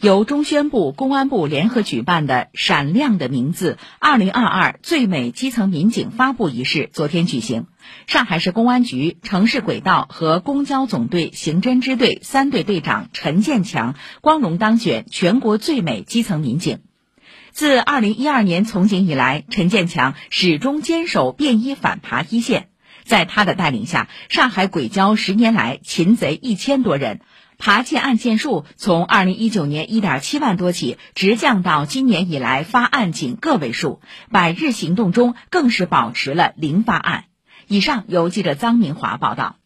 由中宣部、公安部联合举办的“闪亮的名字 ”2022 最美基层民警发布仪式昨天举行。上海市公安局城市轨道和公交总队刑侦支队三队队长陈建强光荣当选全国最美基层民警。自2012年从警以来，陈建强始终坚守便衣反扒一线。在他的带领下，上海轨交十年来擒贼一千多人。扒窃案件数从二零一九年一点七万多起，直降到今年以来发案仅个位数。百日行动中更是保持了零发案。以上由记者臧明华报道。